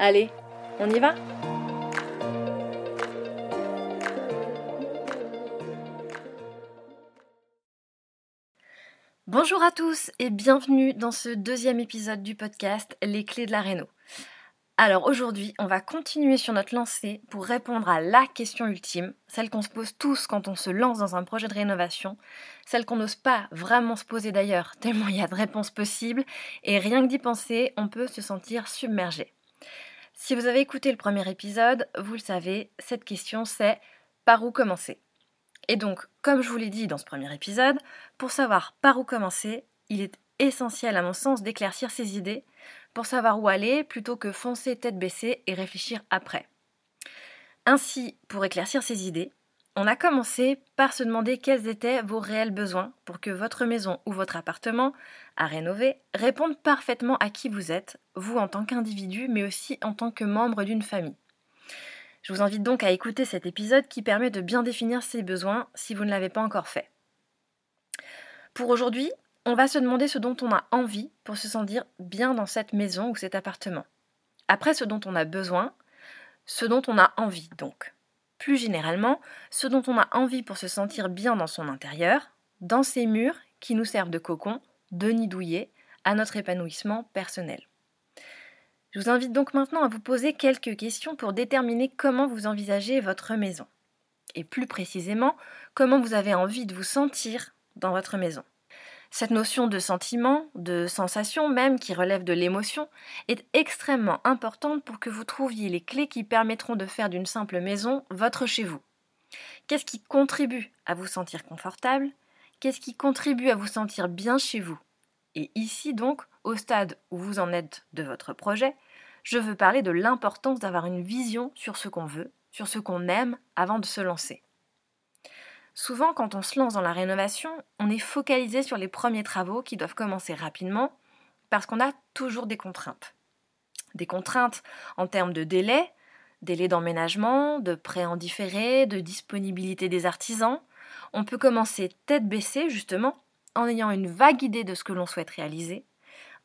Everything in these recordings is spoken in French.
Allez, on y va Bonjour à tous et bienvenue dans ce deuxième épisode du podcast Les clés de la réno. Alors aujourd'hui, on va continuer sur notre lancée pour répondre à la question ultime, celle qu'on se pose tous quand on se lance dans un projet de rénovation, celle qu'on n'ose pas vraiment se poser d'ailleurs, tellement il y a de réponses possibles, et rien que d'y penser, on peut se sentir submergé. Si vous avez écouté le premier épisode, vous le savez, cette question c'est par où commencer? Et donc, comme je vous l'ai dit dans ce premier épisode, pour savoir par où commencer, il est essentiel à mon sens d'éclaircir ses idées pour savoir où aller plutôt que foncer tête baissée et réfléchir après. Ainsi, pour éclaircir ses idées, on a commencé par se demander quels étaient vos réels besoins pour que votre maison ou votre appartement à rénover réponde parfaitement à qui vous êtes, vous en tant qu'individu, mais aussi en tant que membre d'une famille. Je vous invite donc à écouter cet épisode qui permet de bien définir ces besoins si vous ne l'avez pas encore fait. Pour aujourd'hui, on va se demander ce dont on a envie pour se sentir bien dans cette maison ou cet appartement. Après ce dont on a besoin, ce dont on a envie donc plus généralement ce dont on a envie pour se sentir bien dans son intérieur, dans ces murs qui nous servent de cocon, de nid douillet, à notre épanouissement personnel. Je vous invite donc maintenant à vous poser quelques questions pour déterminer comment vous envisagez votre maison. Et plus précisément, comment vous avez envie de vous sentir dans votre maison. Cette notion de sentiment, de sensation même qui relève de l'émotion, est extrêmement importante pour que vous trouviez les clés qui permettront de faire d'une simple maison votre chez vous. Qu'est-ce qui contribue à vous sentir confortable? Qu'est-ce qui contribue à vous sentir bien chez vous? Et ici donc, au stade où vous en êtes de votre projet, je veux parler de l'importance d'avoir une vision sur ce qu'on veut, sur ce qu'on aime avant de se lancer. Souvent, quand on se lance dans la rénovation, on est focalisé sur les premiers travaux qui doivent commencer rapidement parce qu'on a toujours des contraintes. Des contraintes en termes de délai, délai d'emménagement, de prêt en différé, de disponibilité des artisans. On peut commencer tête baissée, justement, en ayant une vague idée de ce que l'on souhaite réaliser,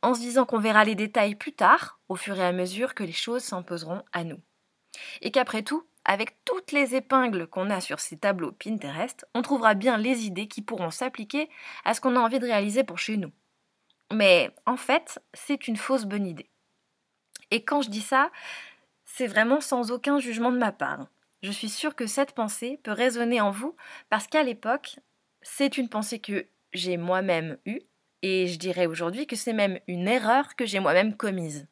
en se disant qu'on verra les détails plus tard, au fur et à mesure que les choses s'imposeront à nous. Et qu'après tout, avec toutes les épingles qu'on a sur ces tableaux Pinterest, on trouvera bien les idées qui pourront s'appliquer à ce qu'on a envie de réaliser pour chez nous. Mais en fait, c'est une fausse bonne idée. Et quand je dis ça, c'est vraiment sans aucun jugement de ma part. Je suis sûre que cette pensée peut résonner en vous parce qu'à l'époque, c'est une pensée que j'ai moi-même eue et je dirais aujourd'hui que c'est même une erreur que j'ai moi-même commise.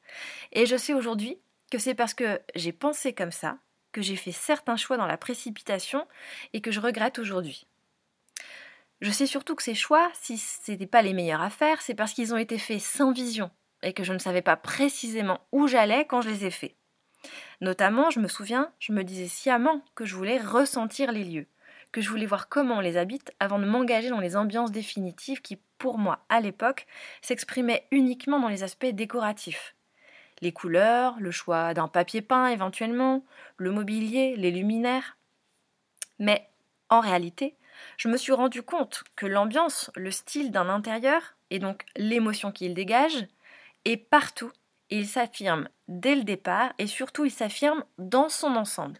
Et je sais aujourd'hui que c'est parce que j'ai pensé comme ça que j'ai fait certains choix dans la précipitation et que je regrette aujourd'hui. Je sais surtout que ces choix, si ce n'étaient pas les meilleurs à faire, c'est parce qu'ils ont été faits sans vision et que je ne savais pas précisément où j'allais quand je les ai faits. Notamment, je me souviens, je me disais sciemment que je voulais ressentir les lieux, que je voulais voir comment on les habite avant de m'engager dans les ambiances définitives qui, pour moi, à l'époque, s'exprimaient uniquement dans les aspects décoratifs les couleurs, le choix d'un papier peint éventuellement, le mobilier, les luminaires. Mais en réalité, je me suis rendu compte que l'ambiance, le style d'un intérieur, et donc l'émotion qu'il dégage, est partout il s'affirme dès le départ et surtout il s'affirme dans son ensemble.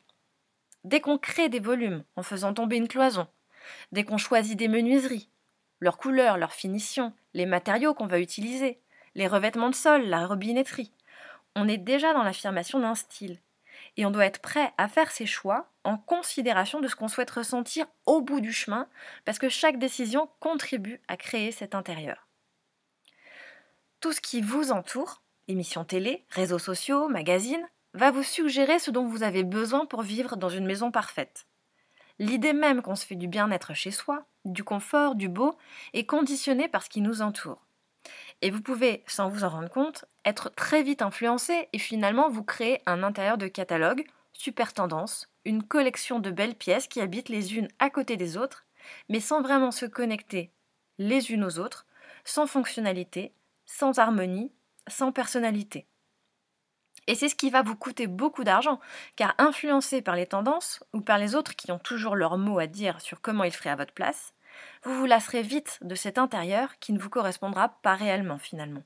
Dès qu'on crée des volumes en faisant tomber une cloison, dès qu'on choisit des menuiseries, leurs couleurs, leur finition, les matériaux qu'on va utiliser, les revêtements de sol, la robinetterie, on est déjà dans l'affirmation d'un style. Et on doit être prêt à faire ses choix en considération de ce qu'on souhaite ressentir au bout du chemin, parce que chaque décision contribue à créer cet intérieur. Tout ce qui vous entoure, émissions télé, réseaux sociaux, magazines, va vous suggérer ce dont vous avez besoin pour vivre dans une maison parfaite. L'idée même qu'on se fait du bien-être chez soi, du confort, du beau, est conditionnée par ce qui nous entoure. Et vous pouvez, sans vous en rendre compte, être très vite influencé et finalement vous créer un intérieur de catalogue, super tendance, une collection de belles pièces qui habitent les unes à côté des autres, mais sans vraiment se connecter les unes aux autres, sans fonctionnalité, sans harmonie, sans personnalité. Et c'est ce qui va vous coûter beaucoup d'argent, car influencé par les tendances ou par les autres qui ont toujours leur mot à dire sur comment ils feraient à votre place, vous vous lasserez vite de cet intérieur qui ne vous correspondra pas réellement finalement.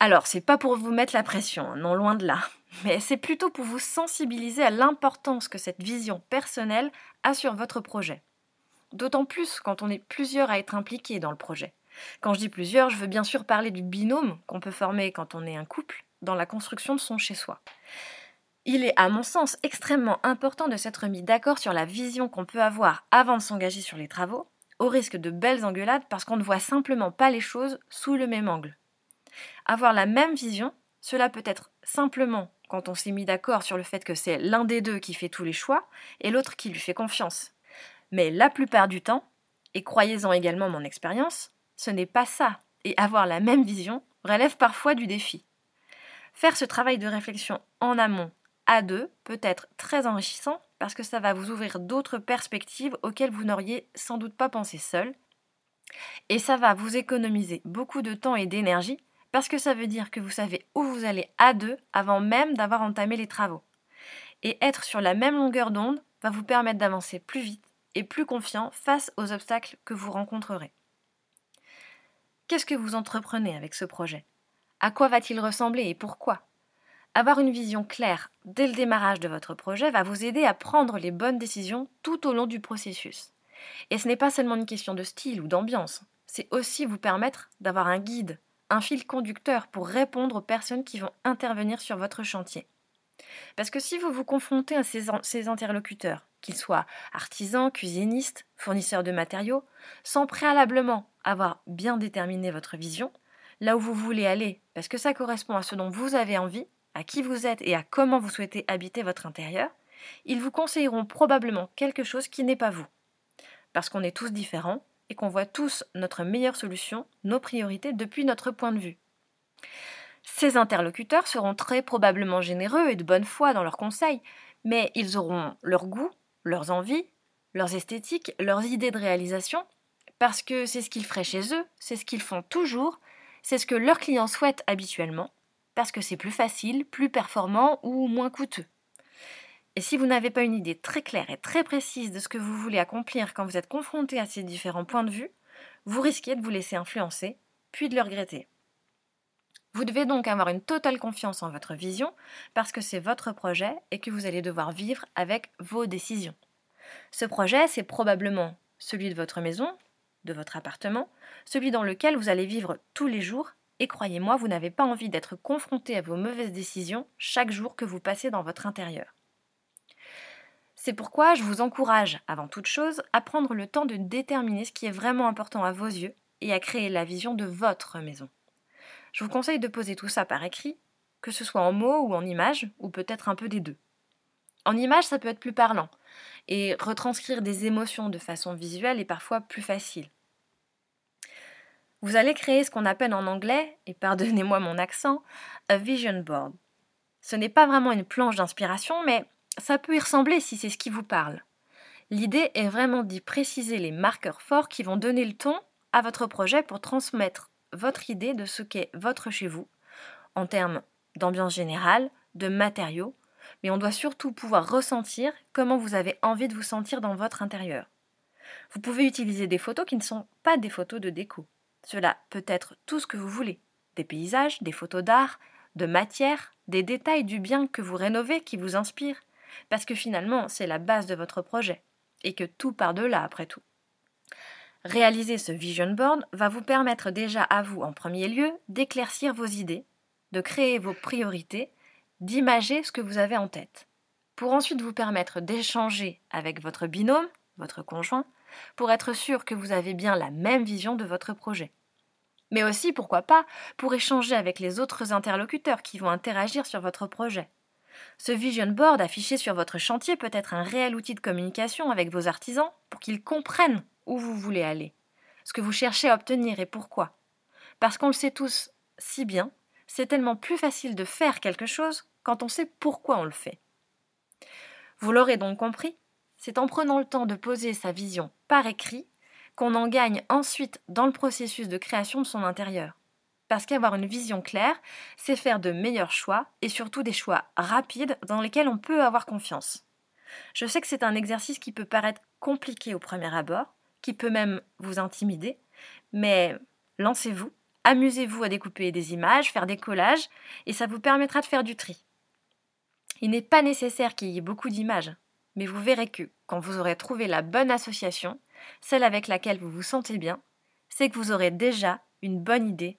Alors, c'est pas pour vous mettre la pression, hein, non loin de là, mais c'est plutôt pour vous sensibiliser à l'importance que cette vision personnelle a sur votre projet. D'autant plus quand on est plusieurs à être impliqués dans le projet. Quand je dis plusieurs, je veux bien sûr parler du binôme qu'on peut former quand on est un couple dans la construction de son chez-soi. Il est, à mon sens, extrêmement important de s'être mis d'accord sur la vision qu'on peut avoir avant de s'engager sur les travaux, au risque de belles engueulades parce qu'on ne voit simplement pas les choses sous le même angle. Avoir la même vision, cela peut être simplement quand on s'est mis d'accord sur le fait que c'est l'un des deux qui fait tous les choix et l'autre qui lui fait confiance. Mais la plupart du temps, et croyez-en également mon expérience, ce n'est pas ça, et avoir la même vision relève parfois du défi. Faire ce travail de réflexion en amont, à deux, peut être très enrichissant parce que ça va vous ouvrir d'autres perspectives auxquelles vous n'auriez sans doute pas pensé seul. Et ça va vous économiser beaucoup de temps et d'énergie parce que ça veut dire que vous savez où vous allez à deux avant même d'avoir entamé les travaux. Et être sur la même longueur d'onde va vous permettre d'avancer plus vite et plus confiant face aux obstacles que vous rencontrerez. Qu'est-ce que vous entreprenez avec ce projet? À quoi va-t-il ressembler et pourquoi? Avoir une vision claire dès le démarrage de votre projet va vous aider à prendre les bonnes décisions tout au long du processus. Et ce n'est pas seulement une question de style ou d'ambiance, c'est aussi vous permettre d'avoir un guide, un fil conducteur pour répondre aux personnes qui vont intervenir sur votre chantier. Parce que si vous vous confrontez à ces, interlocuteurs, qu'ils soient artisans, cuisinistes, fournisseurs de matériaux, sans préalablement avoir bien déterminé votre vision, là où vous voulez aller, parce que ça correspond à ce dont vous avez envie, à qui vous êtes et à comment vous souhaitez habiter votre intérieur, ils vous conseilleront probablement quelque chose qui n'est pas vous. Parce qu'on est tous différents et qu'on voit tous notre meilleure solution, nos priorités depuis notre point de vue. Ces interlocuteurs seront très probablement généreux et de bonne foi dans leurs conseils, mais ils auront leur goût, leurs envies, leurs esthétiques, leurs idées de réalisation, parce que c'est ce qu'ils feraient chez eux, c'est ce qu'ils font toujours, c'est ce que leurs clients souhaitent habituellement, parce que c'est plus facile, plus performant ou moins coûteux. Et si vous n'avez pas une idée très claire et très précise de ce que vous voulez accomplir quand vous êtes confronté à ces différents points de vue, vous risquez de vous laisser influencer, puis de le regretter. Vous devez donc avoir une totale confiance en votre vision parce que c'est votre projet et que vous allez devoir vivre avec vos décisions. Ce projet, c'est probablement celui de votre maison, de votre appartement, celui dans lequel vous allez vivre tous les jours, et croyez-moi, vous n'avez pas envie d'être confronté à vos mauvaises décisions chaque jour que vous passez dans votre intérieur. C'est pourquoi je vous encourage, avant toute chose, à prendre le temps de déterminer ce qui est vraiment important à vos yeux et à créer la vision de votre maison. Je vous conseille de poser tout ça par écrit, que ce soit en mots ou en images, ou peut-être un peu des deux. En images, ça peut être plus parlant, et retranscrire des émotions de façon visuelle est parfois plus facile. Vous allez créer ce qu'on appelle en anglais, et pardonnez-moi mon accent, a vision board. Ce n'est pas vraiment une planche d'inspiration, mais ça peut y ressembler si c'est ce qui vous parle. L'idée est vraiment d'y préciser les marqueurs forts qui vont donner le ton à votre projet pour transmettre votre idée de ce qu'est votre chez vous, en termes d'ambiance générale, de matériaux, mais on doit surtout pouvoir ressentir comment vous avez envie de vous sentir dans votre intérieur. Vous pouvez utiliser des photos qui ne sont pas des photos de déco. Cela peut être tout ce que vous voulez. Des paysages, des photos d'art, de matière, des détails du bien que vous rénovez qui vous inspirent, parce que finalement c'est la base de votre projet, et que tout part de là après tout. Réaliser ce vision board va vous permettre déjà à vous, en premier lieu, d'éclaircir vos idées, de créer vos priorités, d'imager ce que vous avez en tête. pour ensuite vous permettre d'échanger avec votre binôme, votre conjoint, pour être sûr que vous avez bien la même vision de votre projet. Mais aussi, pourquoi pas, pour échanger avec les autres interlocuteurs qui vont interagir sur votre projet. Ce vision board affiché sur votre chantier peut être un réel outil de communication avec vos artisans pour qu'ils comprennent où vous voulez aller, ce que vous cherchez à obtenir et pourquoi. Parce qu'on le sait tous si bien, c'est tellement plus facile de faire quelque chose quand on sait pourquoi on le fait. Vous l'aurez donc compris, c'est en prenant le temps de poser sa vision par écrit qu'on en gagne ensuite dans le processus de création de son intérieur. Parce qu'avoir une vision claire, c'est faire de meilleurs choix et surtout des choix rapides dans lesquels on peut avoir confiance. Je sais que c'est un exercice qui peut paraître compliqué au premier abord, qui peut même vous intimider, mais lancez-vous, amusez-vous à découper des images, faire des collages, et ça vous permettra de faire du tri. Il n'est pas nécessaire qu'il y ait beaucoup d'images, mais vous verrez que, quand vous aurez trouvé la bonne association, celle avec laquelle vous vous sentez bien, c'est que vous aurez déjà une bonne idée